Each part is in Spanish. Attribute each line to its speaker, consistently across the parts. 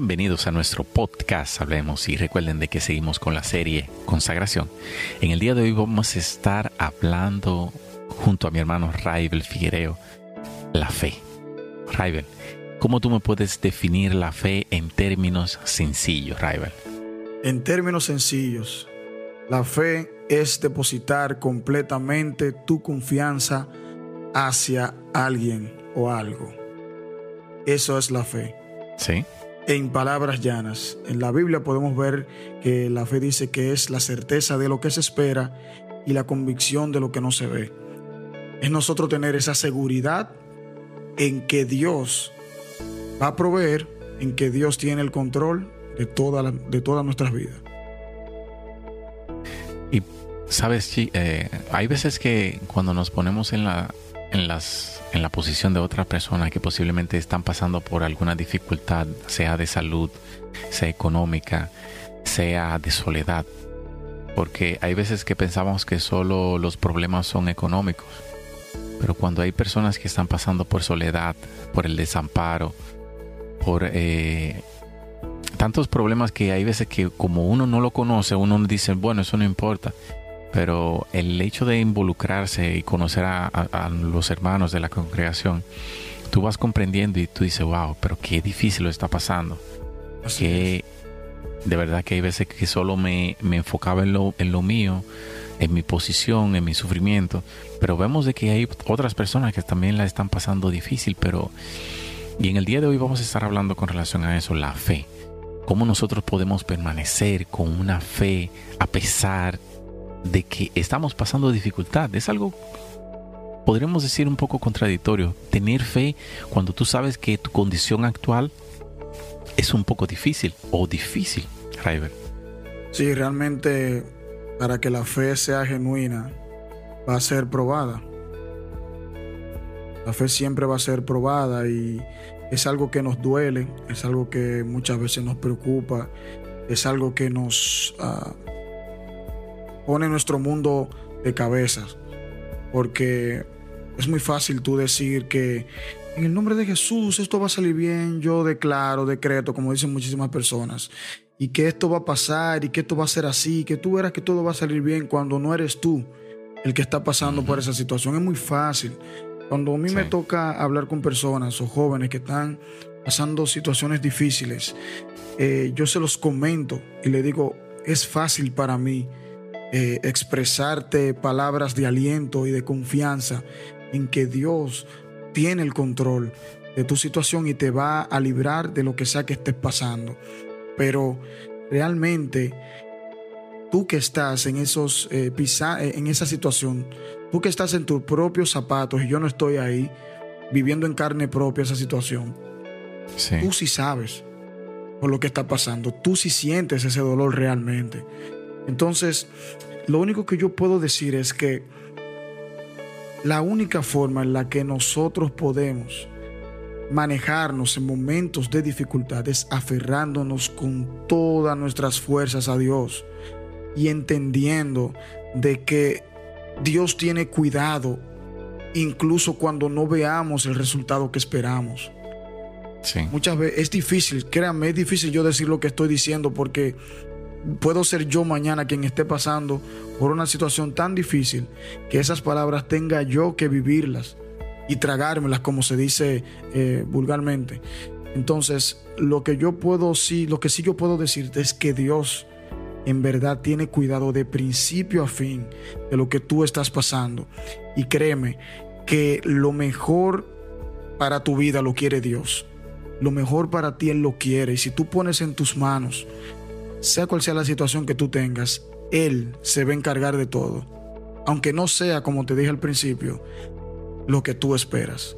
Speaker 1: Bienvenidos a nuestro podcast Hablemos y recuerden de que seguimos con la serie Consagración. En el día de hoy vamos a estar hablando junto a mi hermano Raibel Figuereo la fe. Raibel, ¿cómo tú me puedes definir la fe en términos sencillos, Raibel?
Speaker 2: En términos sencillos, la fe es depositar completamente tu confianza hacia alguien o algo. Eso es la fe.
Speaker 1: Sí.
Speaker 2: En palabras llanas, en la Biblia podemos ver que la fe dice que es la certeza de lo que se espera y la convicción de lo que no se ve. Es nosotros tener esa seguridad en que Dios va a proveer, en que Dios tiene el control de, toda de todas nuestras vidas.
Speaker 1: Y sabes, eh, hay veces que cuando nos ponemos en la, en las en la posición de otras personas que posiblemente están pasando por alguna dificultad, sea de salud, sea económica, sea de soledad. Porque hay veces que pensamos que solo los problemas son económicos. Pero cuando hay personas que están pasando por soledad, por el desamparo, por eh, tantos problemas que hay veces que como uno no lo conoce, uno dice, bueno, eso no importa pero el hecho de involucrarse y conocer a, los hermanos de la congregación, tú vas comprendiendo y tú dices, wow, pero qué difícil lo está pasando. que de verdad que hay veces que solo me, enfocaba en lo, en lo mío, en mi posición, en mi sufrimiento, pero vemos de que hay otras personas que también la están pasando difícil, pero... Y en el día de hoy vamos a estar hablando con relación a eso, la fe. Cómo nosotros podemos permanecer con una fe a pesar de que estamos pasando dificultad. Es algo, podríamos decir, un poco contradictorio. Tener fe cuando tú sabes que tu condición actual es un poco difícil o difícil, Raiver.
Speaker 2: Sí, realmente para que la fe sea genuina va a ser probada. La fe siempre va a ser probada y es algo que nos duele, es algo que muchas veces nos preocupa, es algo que nos ah, pone nuestro mundo de cabezas. Porque es muy fácil tú decir que en el nombre de Jesús esto va a salir bien, yo declaro, decreto, como dicen muchísimas personas, y que esto va a pasar y que esto va a ser así, que tú verás que todo va a salir bien cuando no eres tú el que está pasando por esa situación. Es muy fácil. Cuando a mí me toca hablar con personas o jóvenes que están pasando situaciones difíciles, eh, yo se los comento y le digo, es fácil para mí eh, expresarte palabras de aliento y de confianza en que Dios tiene el control de tu situación y te va a librar de lo que sea que estés pasando. Pero realmente tú que estás en esos eh, eh, en esa situación, tú que estás en tus propios zapatos y yo no estoy ahí viviendo en carne propia esa situación. Tú sí sabes por lo que está pasando, tú sí sientes ese dolor realmente. Entonces, lo único que yo puedo decir es que la única forma en la que nosotros podemos manejarnos en momentos de dificultad es aferrándonos con todas nuestras fuerzas a Dios y entendiendo de que Dios tiene cuidado incluso cuando no veamos el resultado que esperamos. Muchas veces es difícil, créanme, es difícil yo decir lo que estoy diciendo porque puedo ser yo mañana quien esté pasando por una situación tan difícil que esas palabras tenga yo que vivirlas y tragármelas, como se dice eh, vulgarmente. Entonces, lo que yo puedo sí, lo que sí yo puedo decirte es que Dios en verdad tiene cuidado de principio a fin de lo que tú estás pasando. Y créeme que lo mejor para tu vida lo quiere Dios. Lo mejor para ti Él lo quiere. Y si tú pones en tus manos sea cual sea la situación que tú tengas, Él se va a encargar de todo. Aunque no sea, como te dije al principio, lo que tú esperas.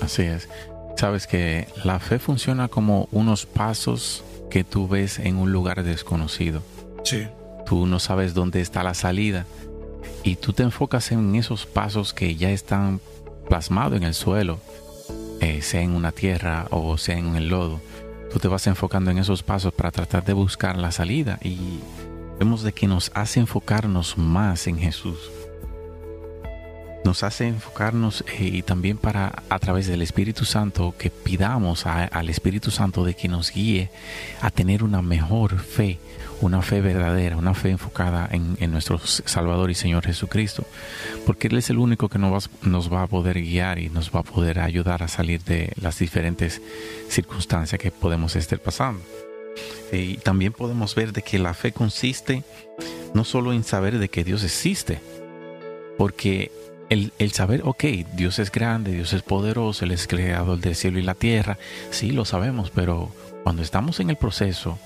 Speaker 1: Así es. Sabes que la fe funciona como unos pasos que tú ves en un lugar desconocido.
Speaker 2: Sí.
Speaker 1: Tú no sabes dónde está la salida y tú te enfocas en esos pasos que ya están plasmados en el suelo, eh, sea en una tierra o sea en el lodo. Te vas enfocando en esos pasos para tratar de buscar la salida y vemos de que nos hace enfocarnos más en Jesús nos hace enfocarnos eh, y también para a través del Espíritu Santo que pidamos al Espíritu Santo de que nos guíe a tener una mejor fe, una fe verdadera, una fe enfocada en, nuestro Salvador y Señor Jesucristo, porque Él es el único que nos va, nos va a poder guiar y nos va a poder ayudar a salir de las diferentes circunstancias que podemos estar pasando. Y también podemos ver de que la fe consiste no solo en saber de que Dios existe, porque el, saber, ok, Dios es grande, Dios es poderoso, Él es creador del cielo y la tierra, sí lo sabemos, pero cuando estamos en el proceso,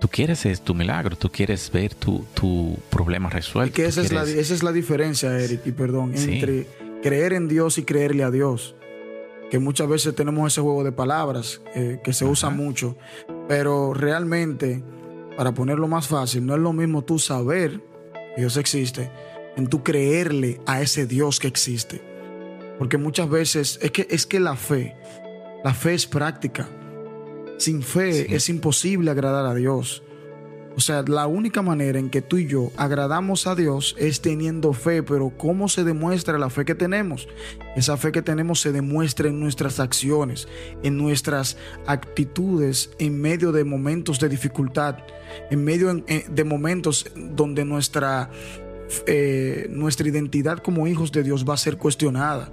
Speaker 1: tú quieres es tu milagro, tú quieres ver tu, tu problema resuelto.
Speaker 2: que esa, es la, esa es la diferencia, Eric, y perdón, entre creer en Dios y creerle a Dios. Que muchas veces tenemos ese juego de palabras eh, que se usa mucho, pero realmente, para ponerlo más fácil, no es lo mismo tú saber que Dios existe en tu creerle a ese Dios que existe. Porque muchas veces es que, es que la fe, la fe es práctica. Sin fe es imposible agradar a Dios. O sea, la única manera en que tú y yo agradamos a Dios es teniendo fe, pero ¿cómo se demuestra la fe que tenemos? Esa fe que tenemos se demuestra en nuestras acciones, en nuestras actitudes, en medio de momentos de dificultad, en medio de momentos donde nuestra eh, nuestra identidad como hijos de Dios va a ser cuestionada.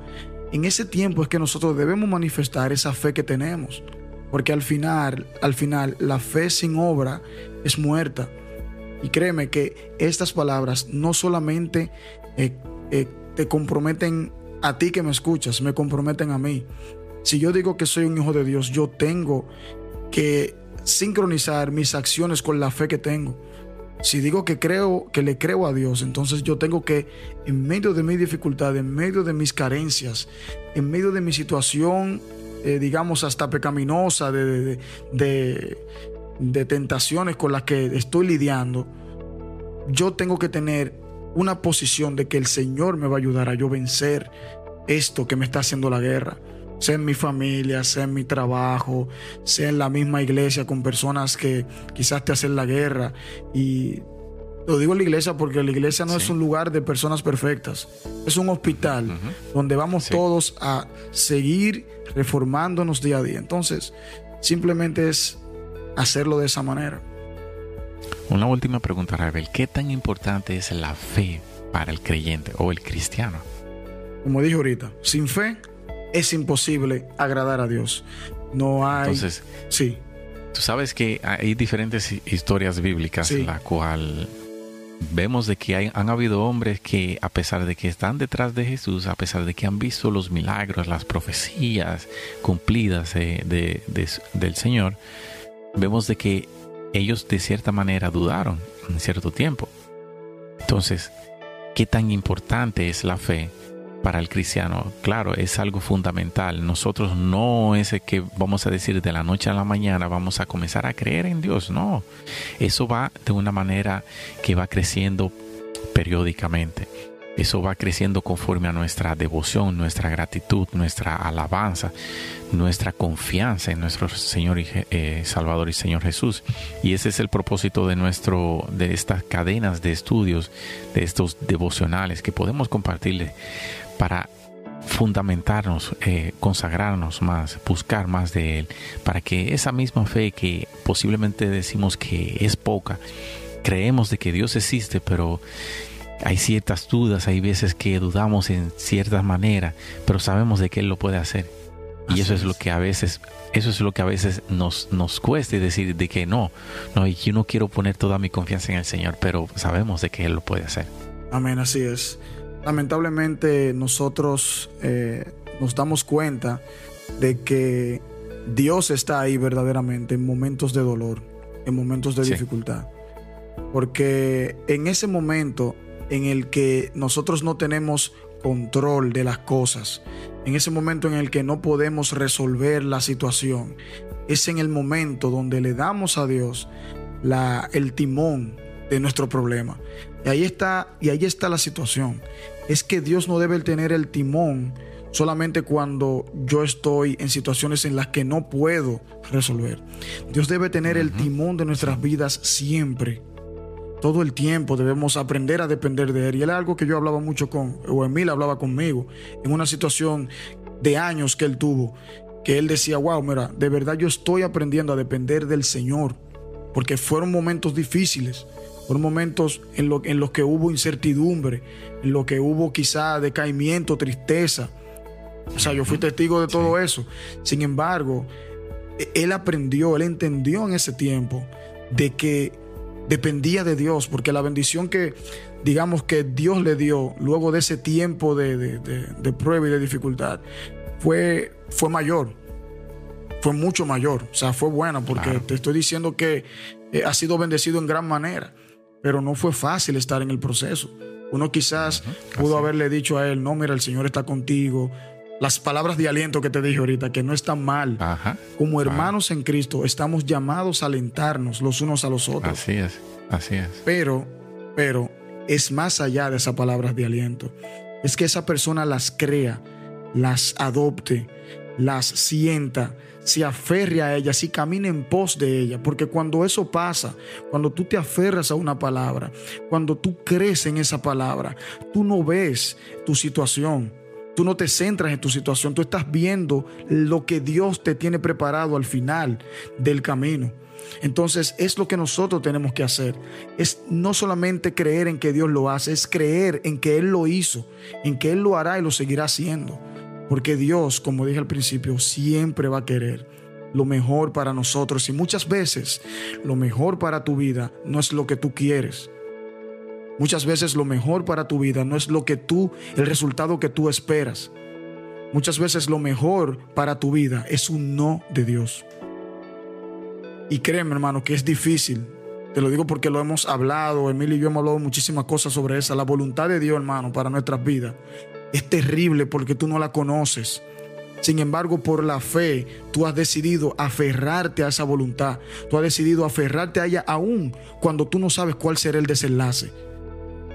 Speaker 2: En ese tiempo es que nosotros debemos manifestar esa fe que tenemos, porque al final, al final, la fe sin obra es muerta. Y créeme que estas palabras no solamente eh, eh, te comprometen a ti que me escuchas, me comprometen a mí. Si yo digo que soy un hijo de Dios, yo tengo que sincronizar mis acciones con la fe que tengo. Si digo que creo, que le creo a Dios, entonces yo tengo que, en medio de mi dificultad, en medio de mis carencias, en medio de mi situación, eh, digamos, hasta pecaminosa, de, de tentaciones con las que estoy lidiando, yo tengo que tener una posición de que el Señor me va a ayudar a yo vencer esto que me está haciendo la guerra sea en mi familia, sea en mi trabajo, sea en la misma iglesia con personas que quizás te hacen la guerra. Y lo digo en la iglesia porque la iglesia no es un lugar de personas perfectas, es un hospital donde vamos todos a seguir reformándonos día a día. Entonces, simplemente es hacerlo de esa manera.
Speaker 1: Una última pregunta, Ravel. ¿Qué tan importante es la fe para el creyente o el cristiano?
Speaker 2: Como dije ahorita, sin fe es imposible agradar a Dios. No hay.
Speaker 1: Entonces, sí. Tú sabes que hay diferentes historias bíblicas en la cual vemos de que hay, han habido hombres que a pesar de que están detrás de Jesús, a pesar de que han visto los milagros, las profecías cumplidas del Señor, vemos de que ellos de cierta manera dudaron en cierto tiempo. Entonces, ¿qué tan importante es la fe para el cristiano, claro, es algo fundamental. Nosotros no es que vamos a decir de la noche a la mañana vamos a comenzar a creer en Dios, no. Eso va de una manera que va creciendo periódicamente. Eso va creciendo conforme a nuestra devoción, nuestra gratitud, nuestra alabanza, nuestra confianza en nuestro Señor y eh, Salvador y Señor Jesús. Y ese es el propósito de nuestro, de estas cadenas de estudios, de estos devocionales que podemos compartirle para fundamentarnos, eh, consagrarnos más, buscar más de Él, para que esa misma fe que posiblemente decimos que es poca, creemos de que Dios existe, pero hay ciertas dudas, hay veces que dudamos en cierta manera, pero sabemos de que Él lo puede hacer. Y eso es, lo que a veces, eso es lo que a veces nos, nos cuesta decir de que no, no, yo no quiero poner toda mi confianza en el Señor, pero sabemos de que Él lo puede hacer.
Speaker 2: Amén, así es lamentablemente nosotros eh, nos damos cuenta de que Dios está ahí verdaderamente en momentos de dolor, en momentos de dificultad. Porque en ese momento en el que nosotros no tenemos control de las cosas, en ese momento en el que no podemos resolver la situación, es en el momento donde le damos a Dios la, el timón de nuestro problema. Y ahí está, y ahí está la situación. Es que Dios no debe tener el timón solamente cuando yo estoy en situaciones en las que no puedo resolver. Dios debe tener el timón de nuestras vidas siempre. Todo el tiempo debemos aprender a depender de Él. Y era algo que yo hablaba mucho con, o Emil hablaba conmigo, en una situación de años que él tuvo, que él decía, wow, mira, de verdad yo estoy aprendiendo a depender del Señor, porque fueron momentos difíciles, fueron momentos en, lo, en los que hubo incertidumbre, en los que hubo quizá decaimiento, tristeza. O sea, yo fui testigo de todo eso. Sin embargo, él aprendió, él entendió en ese tiempo de que dependía de Dios, porque la bendición que, digamos, que Dios le dio luego de ese tiempo de, prueba y de dificultad fue, fue mayor, fue mucho mayor, o sea, fue buena, porque te estoy diciendo que eh, ha sido bendecido en gran manera, pero no fue fácil estar en el proceso. Uno quizás pudo haberle dicho a él, no, mira, el Señor está contigo, las palabras de aliento que te dije ahorita, que no están mal. Como hermanos en Cristo, estamos llamados a alentarnos los unos a los otros.
Speaker 1: Así es, así es.
Speaker 2: Pero, pero es más allá de esas palabras de aliento. Es que esa persona las crea, las adopte, las sienta, se aferre a ellas y camine en pos de ella. Porque cuando eso pasa, cuando tú te aferras a una palabra, cuando tú crees en esa palabra, tú no ves tu situación Tú no te centras en tu situación, tú estás viendo lo que Dios te tiene preparado al final del camino. Entonces es lo que nosotros tenemos que hacer. Es no solamente creer en que Dios lo hace, es creer en que Él lo hizo, en que Él lo hará y lo seguirá haciendo. Porque Dios, como dije al principio, siempre va a querer lo mejor para nosotros. Y muchas veces lo mejor para tu vida no es lo que tú quieres, Muchas veces lo mejor para tu vida no es lo que tú, el resultado que tú esperas. Muchas veces lo mejor para tu vida es un no de Dios. Y créeme, hermano, que es difícil. Te lo digo porque lo hemos hablado, Emilio y yo hemos hablado muchísimas cosas sobre esa. La voluntad de Dios, hermano, para nuestras vidas es terrible porque tú no la conoces. Sin embargo, por la fe, tú has decidido aferrarte a esa voluntad. Tú has decidido aferrarte a ella aún cuando tú no sabes cuál será el desenlace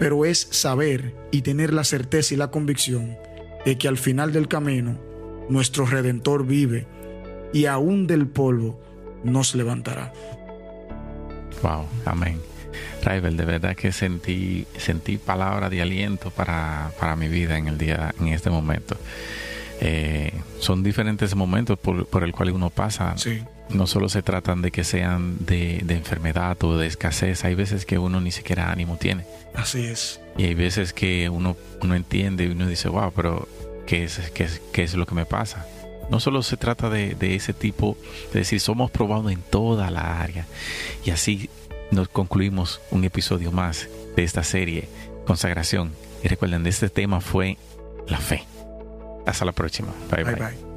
Speaker 2: pero es saber y tener la certeza y la convicción de que al final del camino nuestro Redentor vive y aún del polvo nos levantará.
Speaker 1: Wow, amén. Raibel, de verdad que sentí, sentí palabra de aliento para, para mi vida en el día, en este momento. Eh, son diferentes momentos por, por el cual uno pasa.
Speaker 2: Sí
Speaker 1: no solo se tratan de que sean de, enfermedad o de escasez, hay veces que uno ni siquiera ánimo tiene.
Speaker 2: Así es.
Speaker 1: Y hay veces que uno, uno entiende y uno dice, wow, pero ¿qué es, qué es, qué es lo que me pasa? No solo se trata de, de, ese tipo, de decir, somos probados en toda la área. Y así nos concluimos un episodio más de esta serie, Consagración. Y recuerden, este tema fue la fe. Hasta la próxima. bye. bye. bye.